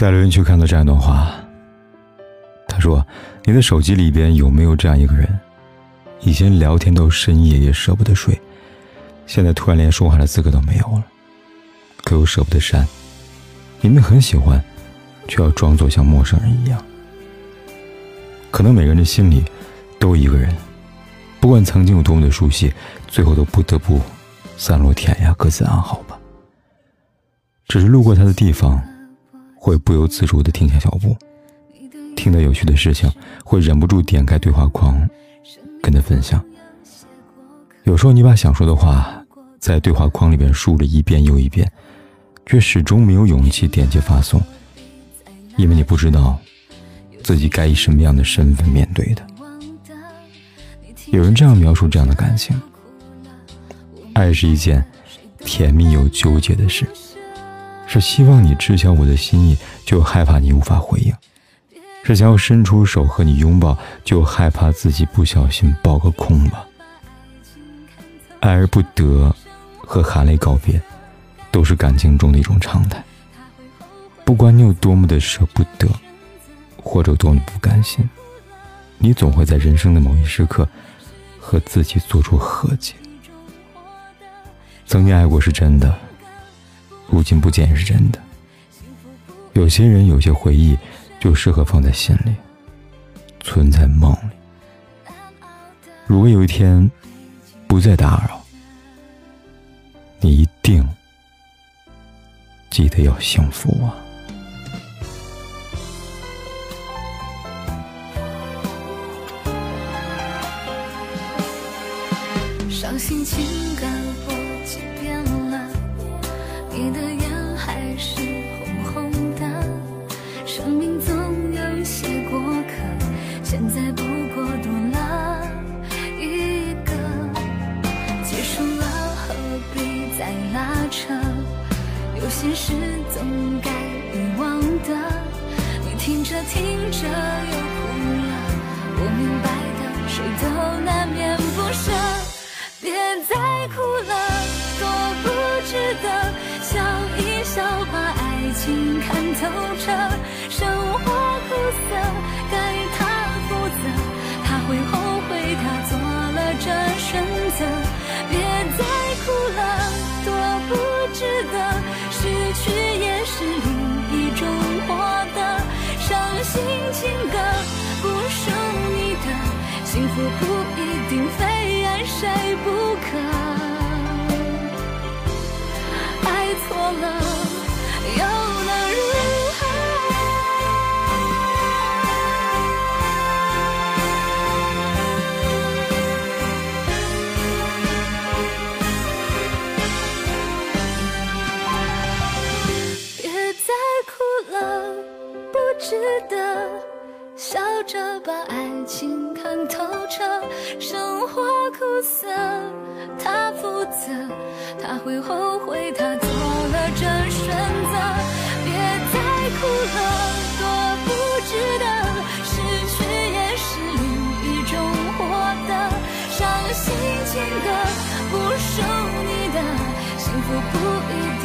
在留言区看到这样一段话，他说：“你的手机里边有没有这样一个人？以前聊天到深夜也舍不得睡，现在突然连说话的资格都没有了，可又舍不得删。”明明很喜欢，却要装作像陌生人一样。可能每个人的心里都一个人，不管曾经有多么的熟悉，最后都不得不散落天涯，各自安好吧。只是路过他的地方，会不由自主的停下脚步，听到有趣的事情，会忍不住点开对话框，跟他分享。有时候你把想说的话在对话框里边输了一遍又一遍。却始终没有勇气点击发送，因为你不知道自己该以什么样的身份面对的。有人这样描述这样的感情：爱是一件甜蜜又纠结的事，是希望你知晓我的心意，就害怕你无法回应；是想要伸出手和你拥抱，就害怕自己不小心抱个空吧。爱而不得，和含泪告别。都是感情中的一种常态。不管你有多么的舍不得，或者多么不甘心，你总会在人生的某一时刻和自己做出和解。曾经爱过是真的，如今不见是真的。有些人，有些回忆，就适合放在心里，存在梦里。如果有一天不再打扰，你一定。记得要幸福啊！伤心情感，你的眼还是红红的。生命总有些过客，现在不过多了一个。结束了，何必再拉扯？有些事总该遗忘的，你听着听着又哭了。我明白的，谁都难免不舍。别再哭了，多不值得。笑一笑，把爱情看透彻。生活苦涩，该他负责，他会后悔，他做了这选择。别再哭了，多不值得。失去也是另一种获得，伤心情歌不属你的，幸福不一定非爱谁不可，爱错了生活苦涩，他负责，他会后悔，他做了这选择。别再哭了，多不值得，失去也是另一种获得。伤心情歌不属你的，幸福不一定